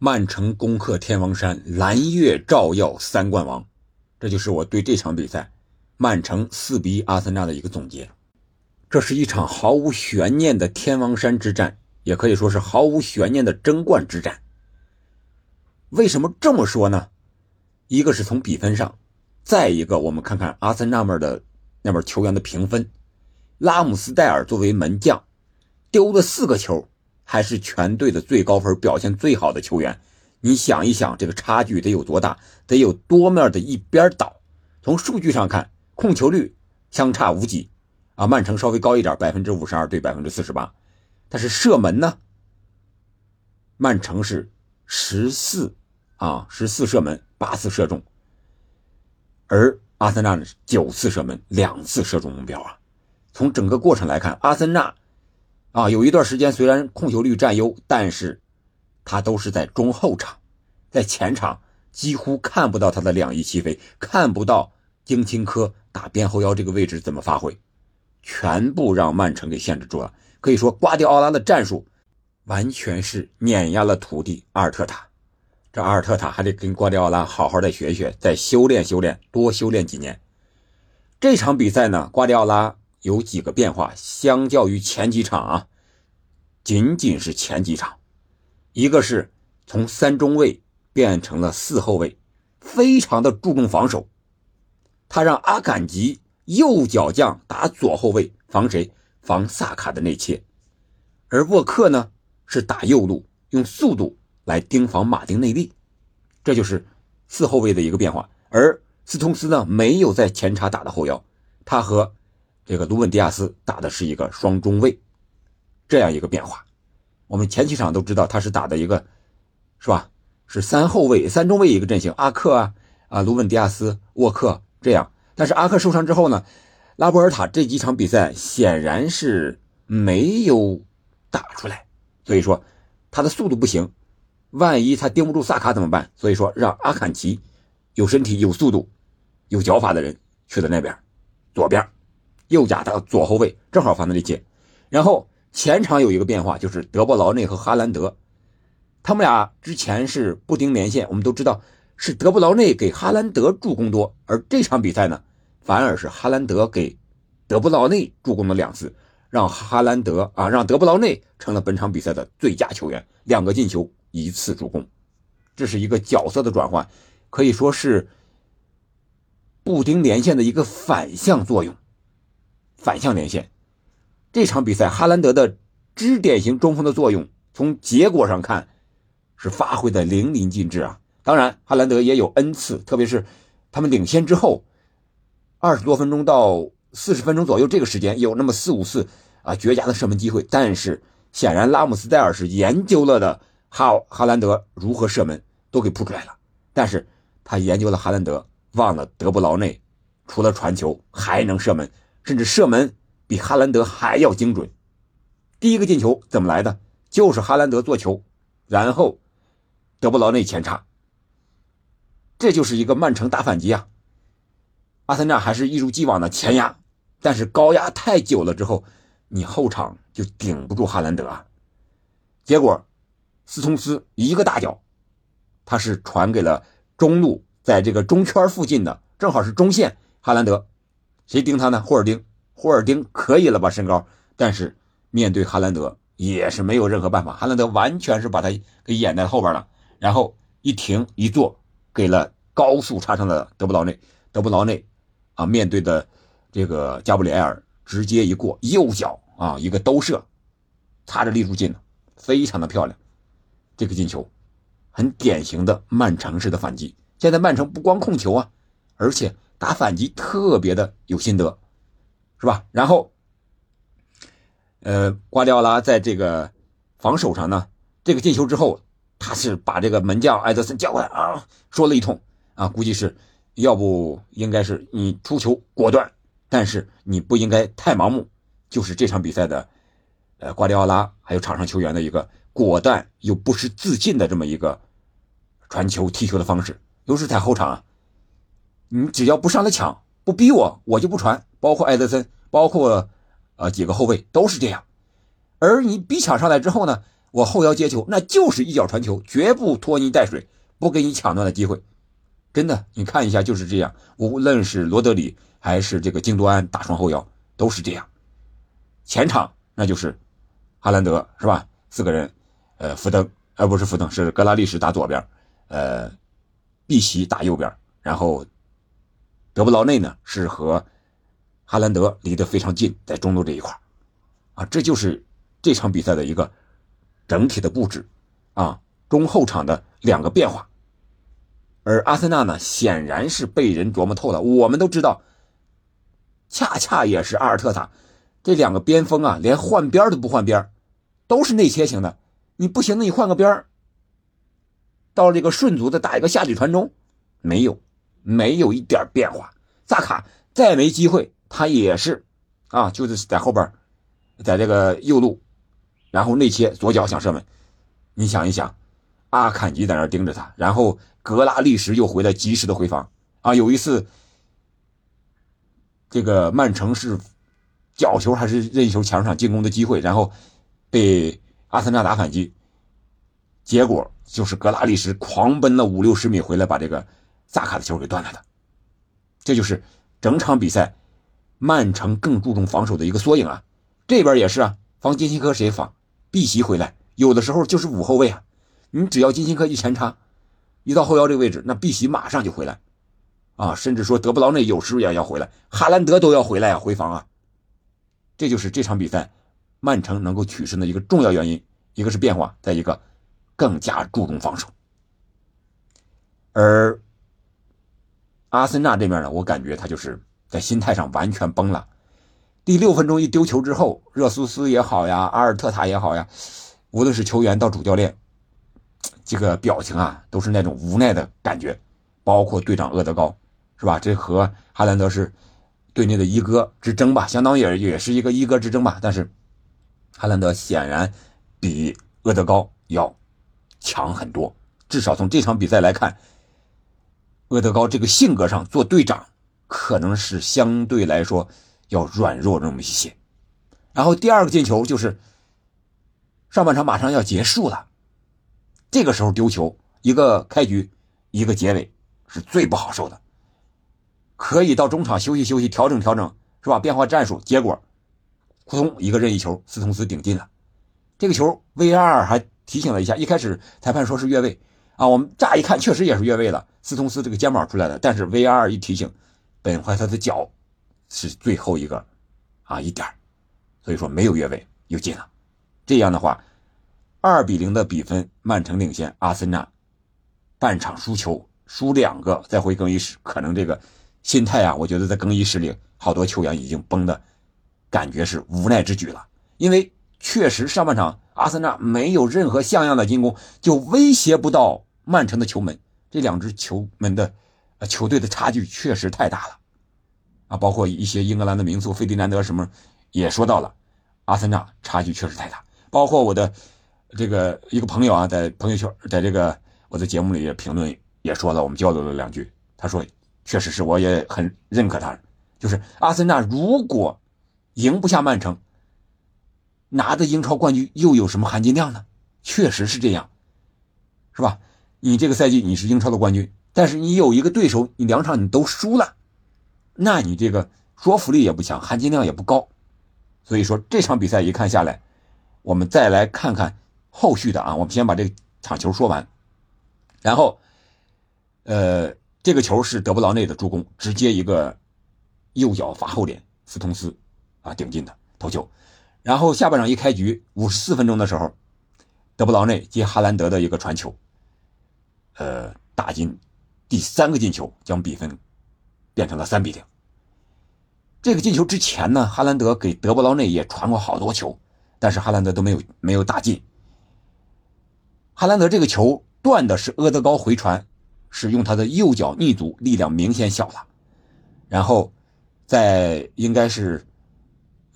曼城攻克天王山，蓝月照耀三冠王，这就是我对这场比赛曼城四比一阿森纳的一个总结。这是一场毫无悬念的天王山之战，也可以说是毫无悬念的争冠之战。为什么这么说呢？一个是从比分上，再一个我们看看阿森纳们的那边球员的评分。拉姆斯戴尔作为门将，丢了四个球，还是全队的最高分、表现最好的球员。你想一想，这个差距得有多大？得有多面的一边倒。从数据上看，控球率相差无几。啊，曼城稍微高一点，百分之五十二对百分之四十八，但是射门呢？曼城是十四啊，十四射门，八次射中，而阿森纳呢九次射门，两次射中目标啊。从整个过程来看，阿森纳啊有一段时间虽然控球率占优，但是他都是在中后场，在前场几乎看不到他的两翼齐飞，看不到丁钦科打边后腰这个位置怎么发挥。全部让曼城给限制住了，可以说瓜迪奥拉的战术完全是碾压了徒弟阿尔特塔。这阿尔特塔还得跟瓜迪奥拉好好的学学，再修炼修炼，多修炼几年。这场比赛呢，瓜迪奥拉有几个变化，相较于前几场啊，仅仅是前几场，一个是从三中卫变成了四后卫，非常的注重防守，他让阿坎吉。右脚将打左后卫，防谁？防萨卡的内切。而沃克呢，是打右路，用速度来盯防马丁内利。这就是四后卫的一个变化。而斯通斯呢，没有在前插打的后腰，他和这个卢本迪亚斯打的是一个双中卫，这样一个变化。我们前几场都知道他是打的一个，是吧？是三后卫、三中卫一个阵型，阿克啊啊，卢本迪亚斯、沃克这样。但是阿克受伤之后呢，拉波尔塔这几场比赛显然是没有打出来，所以说他的速度不行，万一他盯不住萨卡怎么办？所以说让阿坎奇有身体、有速度、有脚法的人去了那边，左边，右甲的左后卫正好放那里接。然后前场有一个变化，就是德布劳内和哈兰德，他们俩之前是不丁连线，我们都知道是德布劳内给哈兰德助攻多，而这场比赛呢？反而是哈兰德给德布劳内助攻了两次，让哈兰德啊，让德布劳内成了本场比赛的最佳球员，两个进球，一次助攻，这是一个角色的转换，可以说是布丁连线的一个反向作用，反向连线。这场比赛哈兰德的支点型中锋的作用，从结果上看是发挥的淋漓尽致啊。当然，哈兰德也有 n 次，特别是他们领先之后。二十多分钟到四十分钟左右，这个时间有那么四五次啊绝佳的射门机会，但是显然拉姆斯戴尔是研究了的哈哈兰德如何射门都给扑出来了，但是他研究了哈兰德，忘了德布劳内除了传球还能射门，甚至射门比哈兰德还要精准。第一个进球怎么来的？就是哈兰德做球，然后德布劳内前插，这就是一个曼城大反击啊！阿森纳还是一如既往的前压，但是高压太久了之后，你后场就顶不住哈兰德啊。结果，斯通斯一个大脚，他是传给了中路，在这个中圈附近的，正好是中线。哈兰德，谁盯他呢？霍尔丁，霍尔丁可以了吧？身高，但是面对哈兰德也是没有任何办法。哈兰德完全是把他给掩在后边了，然后一停一坐，给了高速插上的德布劳内，德布劳内。啊，面对的这个加布里埃尔直接一过右脚啊，一个兜射，擦着立柱进了，非常的漂亮。这个进球很典型的曼城式的反击。现在曼城不光控球啊，而且打反击特别的有心得，是吧？然后，呃，瓜迪奥拉在这个防守上呢，这个进球之后，他是把这个门将埃德森叫过来啊，说了一通啊，估计是。要不应该是你出球果断，但是你不应该太盲目。就是这场比赛的，呃，瓜迪奥拉还有场上球员的一个果断又不失自信的这么一个传球踢球的方式。尤其是在后场啊，你只要不上来抢，不逼我，我就不传。包括埃德森，包括呃几个后卫都是这样。而你逼抢上来之后呢，我后腰接球，那就是一脚传球，绝不拖泥带水，不给你抢断的机会。真的，你看一下就是这样。无论是罗德里还是这个京多安打双后腰，都是这样。前场那就是哈兰德是吧？四个人，呃，福登，而不是福登，是格拉利什打左边，呃，碧玺打右边，然后德布劳内呢是和哈兰德离得非常近，在中路这一块啊，这就是这场比赛的一个整体的布置啊，中后场的两个变化。而阿森纳呢，显然是被人琢磨透了。我们都知道，恰恰也是阿尔特塔这两个边锋啊，连换边都不换边都是内切型的。你不行，那你换个边到这个顺足的打一个下底传中，没有，没有一点变化。萨卡再没机会，他也是啊，就是在后边，在这个右路，然后内切左脚想射门。你想一想，阿坎吉在那盯着他，然后。格拉利什又回来及时的回防啊！有一次，这个曼城是角球还是任意球抢上进攻的机会，然后被阿森纳打反击，结果就是格拉利什狂奔了五六十米回来，把这个萨卡的球给断了的。这就是整场比赛曼城更注重防守的一个缩影啊！这边也是啊，防金星科谁防？碧玺回来，有的时候就是五后卫啊，你只要金星科一前插。一到后腰这个位置，那碧玺马上就回来，啊，甚至说德布劳内有时也要回来，哈兰德都要回来啊，回防啊。这就是这场比赛曼城能够取胜的一个重要原因，一个是变化，再一个更加注重防守。而阿森纳这边呢，我感觉他就是在心态上完全崩了。第六分钟一丢球之后，热苏斯也好呀，阿尔特塔也好呀，无论是球员到主教练。这个表情啊，都是那种无奈的感觉，包括队长厄德高，是吧？这和哈兰德是队内的一哥之争吧，相当也也是一个一哥之争吧。但是哈兰德显然比厄德高要强很多，至少从这场比赛来看，厄德高这个性格上做队长可能是相对来说要软弱那么一些。然后第二个进球就是上半场马上要结束了。这个时候丢球，一个开局，一个结尾，是最不好受的。可以到中场休息休息，调整调整，是吧？变化战术。结果，扑通一个任意球，斯通斯顶进了。这个球，VR 还提醒了一下。一开始裁判说是越位啊，我们乍一看确实也是越位了，斯通斯这个肩膀出来的。但是 VR 一提醒，本怀特的脚是最后一个啊一点所以说没有越位，又进了。这样的话。二比零的比分，曼城领先。阿森纳半场输球，输两个，再回更衣室，可能这个心态啊，我觉得在更衣室里，好多球员已经崩的，感觉是无奈之举了。因为确实上半场阿森纳没有任何像样的进攻，就威胁不到曼城的球门。这两支球门的呃球队的差距确实太大了啊！包括一些英格兰的名宿费迪南德什么也说到了，阿森纳差距确实太大。包括我的。这个一个朋友啊，在朋友圈，在这个我的节目里评论也说了，我们交流了两句。他说，确实是，我也很认可他。就是阿森纳如果赢不下曼城，拿的英超冠军又有什么含金量呢？确实是这样，是吧？你这个赛季你是英超的冠军，但是你有一个对手，你两场你都输了，那你这个说服力也不强，含金量也不高。所以说这场比赛一看下来，我们再来看看。后续的啊，我们先把这场球说完，然后，呃，这个球是德布劳内的助攻，直接一个右脚罚后点，斯通斯啊顶进的头球。然后下半场一开局五十四分钟的时候，德布劳内接哈兰德的一个传球，呃，打进第三个进球，将比分变成了三比零。这个进球之前呢，哈兰德给德布劳内也传过好多球，但是哈兰德都没有没有打进。哈兰德这个球断的是阿德高回传，是用他的右脚逆足，力量明显小了。然后，在应该是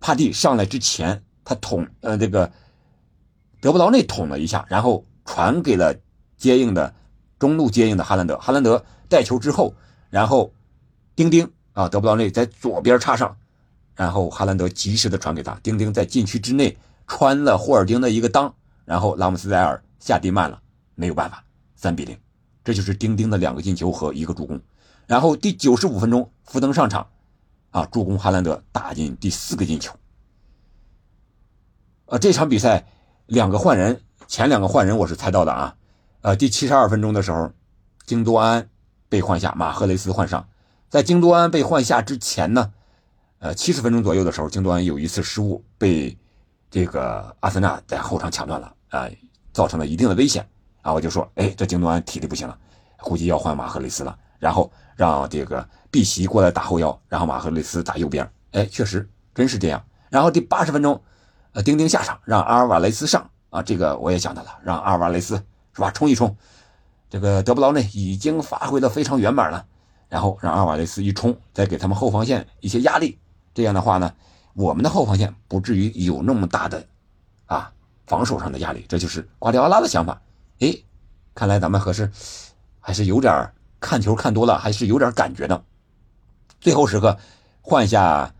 帕蒂上来之前，他捅呃这个德布劳内捅了一下，然后传给了接应的中路接应的哈兰德。哈兰德带球之后，然后丁丁啊德布劳内在左边插上，然后哈兰德及时的传给他，丁丁在禁区之内穿了霍尔丁的一个裆。然后拉姆斯戴尔下地慢了，没有办法，三比零，这就是丁丁的两个进球和一个助攻。然后第九十五分钟，福登上场，啊，助攻哈兰德打进第四个进球。呃，这场比赛两个换人，前两个换人我是猜到的啊。呃，第七十二分钟的时候，京多安被换下，马赫雷斯换上。在京多安被换下之前呢，呃，七十分钟左右的时候，京多安有一次失误，被这个阿森纳在后场抢断了啊，造成了一定的危险啊。我就说，哎，这京多安体力不行了，估计要换马赫雷斯了。然后让这个碧玺过来打后腰，然后马赫雷斯打右边。哎，确实真是这样。然后第八十分钟。呃，丁丁下场，让阿尔瓦雷斯上啊，这个我也想到了，让阿尔瓦雷斯是吧，冲一冲。这个德布劳内已经发挥的非常圆满了，然后让阿瓦雷斯一冲，再给他们后防线一些压力，这样的话呢，我们的后防线不至于有那么大的啊防守上的压力。这就是瓜迪奥拉的想法。哎，看来咱们可是还是有点看球看多了，还是有点感觉的。最后时刻换下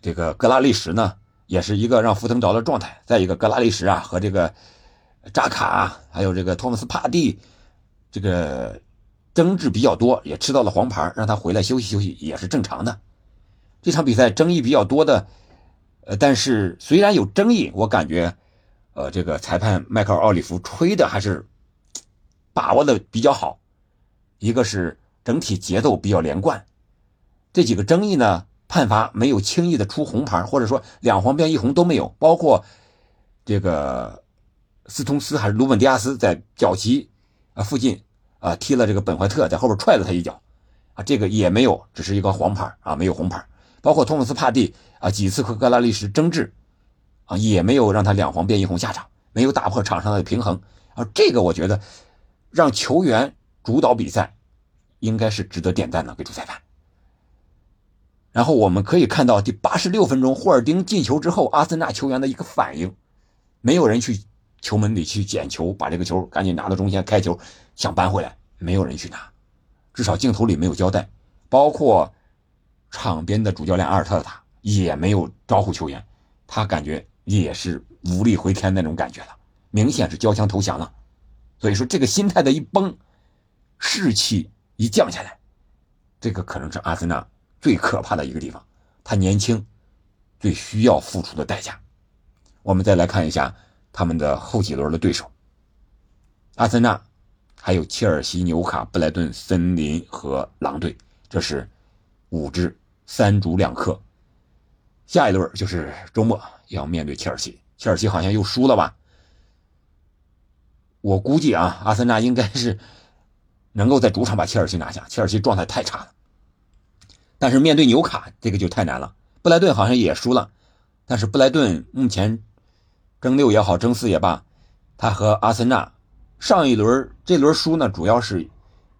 这个格拉利什呢？也是一个让福腾找到状态，再一个格拉利什啊和这个扎卡，还有这个托马斯帕蒂，这个争执比较多，也吃到了黄牌，让他回来休息休息也是正常的。这场比赛争议比较多的，呃，但是虽然有争议，我感觉，呃，这个裁判迈克尔奥里弗吹的还是把握的比较好，一个是整体节奏比较连贯，这几个争议呢。判罚没有轻易的出红牌，或者说两黄变一红都没有，包括这个斯通斯还是鲁本迪亚斯在脚旗啊附近啊踢了这个本怀特，在后边踹了他一脚啊，这个也没有，只是一个黄牌啊，没有红牌。包括托姆斯帕蒂啊几次和格拉利什争执啊，也没有让他两黄变一红下场，没有打破场上的平衡啊，这个我觉得让球员主导比赛应该是值得点赞的，给主裁判。然后我们可以看到，第八十六分钟，霍尔丁进球之后，阿森纳球员的一个反应，没有人去球门里去捡球，把这个球赶紧拿到中线开球，想扳回来，没有人去拿，至少镜头里没有交代，包括场边的主教练阿尔特塔也没有招呼球员，他感觉也是无力回天那种感觉了，明显是交枪投降了，所以说这个心态的一崩，士气一降下来，这个可能是阿森纳。最可怕的一个地方，他年轻，最需要付出的代价。我们再来看一下他们的后几轮的对手：阿森纳，还有切尔西、纽卡、布莱顿、森林和狼队，这是五支三主两客。下一轮就是周末要面对切尔西，切尔西好像又输了吧？我估计啊，阿森纳应该是能够在主场把切尔西拿下。切尔西状态太差了。但是面对纽卡，这个就太难了。布莱顿好像也输了，但是布莱顿目前争六也好，争四也罢，他和阿森纳上一轮这轮输呢，主要是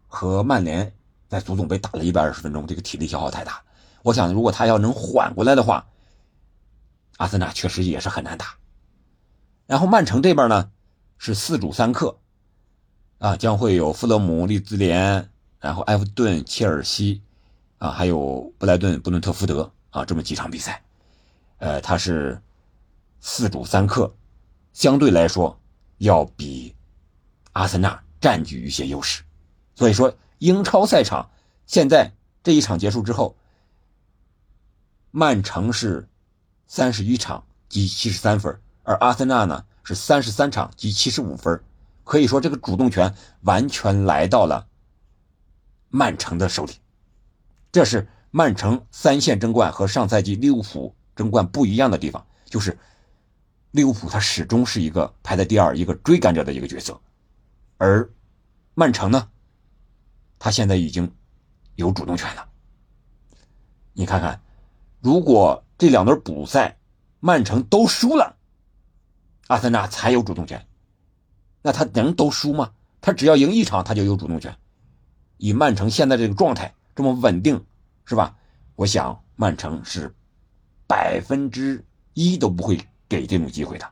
和曼联在足总杯打了一百二十分钟，这个体力消耗太大。我想，如果他要能缓过来的话，阿森纳确实也是很难打。然后曼城这边呢是四主三客，啊，将会有富勒姆、利兹联，然后埃弗顿、切尔西。啊，还有布莱顿、布伦特福德啊，这么几场比赛，呃，他是四主三客，相对来说要比阿森纳占据一些优势。所以说，英超赛场现在这一场结束之后，曼城是三十一场积七十三分，而阿森纳呢是三十三场积七十五分，可以说这个主动权完全来到了曼城的手里。这是曼城三线争冠和上赛季利物浦争冠不一样的地方，就是利物浦他始终是一个排在第二、一个追赶者的一个角色，而曼城呢，他现在已经有主动权了。你看看，如果这两轮补赛曼城都输了，阿森纳才有主动权，那他能都输吗？他只要赢一场，他就有主动权。以曼城现在这个状态。这么稳定，是吧？我想曼城是百分之一都不会给这种机会的。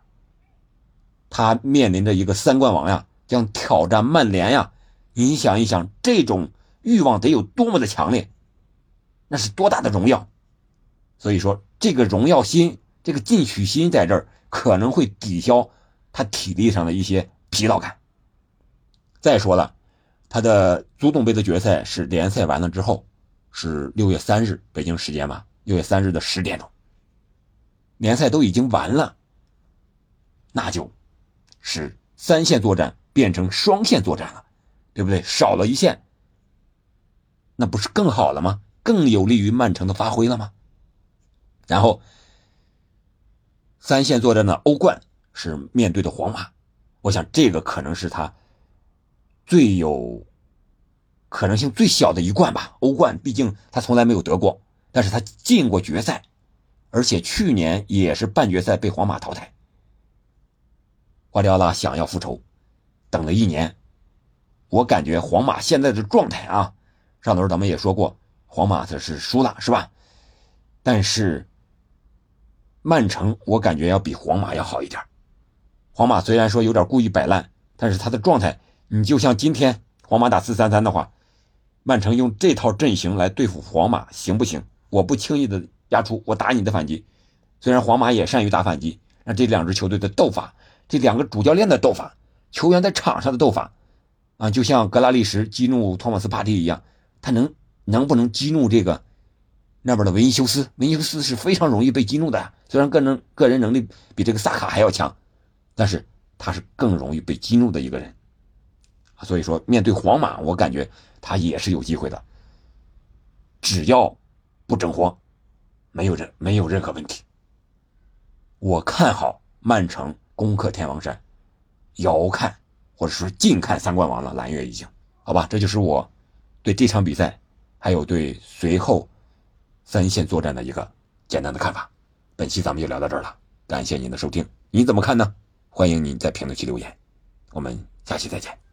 他面临着一个三冠王呀，将挑战曼联呀。你想一想，这种欲望得有多么的强烈，那是多大的荣耀。所以说，这个荣耀心，这个进取心在这儿可能会抵消他体力上的一些疲劳感。再说了，他的足总杯的决赛是联赛完了之后，是六月三日北京时间吧？六月三日的十点钟，联赛都已经完了，那就是三线作战变成双线作战了，对不对？少了一线，那不是更好了吗？更有利于曼城的发挥了吗？然后，三线作战的欧冠是面对的皇马，我想这个可能是他最有可能性最小的一冠吧。欧冠毕竟他从来没有得过，但是他进过决赛，而且去年也是半决赛被皇马淘汰。瓜迪奥拉想要复仇，等了一年，我感觉皇马现在的状态啊，上头咱们也说过，皇马这是输了，是吧？但是。曼城，我感觉要比皇马要好一点。皇马虽然说有点故意摆烂，但是他的状态，你就像今天皇马打四三三的话，曼城用这套阵型来对付皇马行不行？我不轻易的压出，我打你的反击。虽然皇马也善于打反击，那这两支球队的斗法，这两个主教练的斗法，球员在场上的斗法，啊，就像格拉利什激怒托马斯帕蒂一样，他能能不能激怒这个？那边的维尼修斯，维尼修斯是非常容易被激怒的。虽然个人个人能力比这个萨卡还要强，但是他是更容易被激怒的一个人。所以说，面对皇马，我感觉他也是有机会的。只要不整活，没有任没有任何问题。我看好曼城攻克天王山，遥看或者说近看三冠王了。蓝月已经好吧，这就是我对这场比赛，还有对随后。三线作战的一个简单的看法，本期咱们就聊到这儿了，感谢您的收听，你怎么看呢？欢迎您在评论区留言，我们下期再见。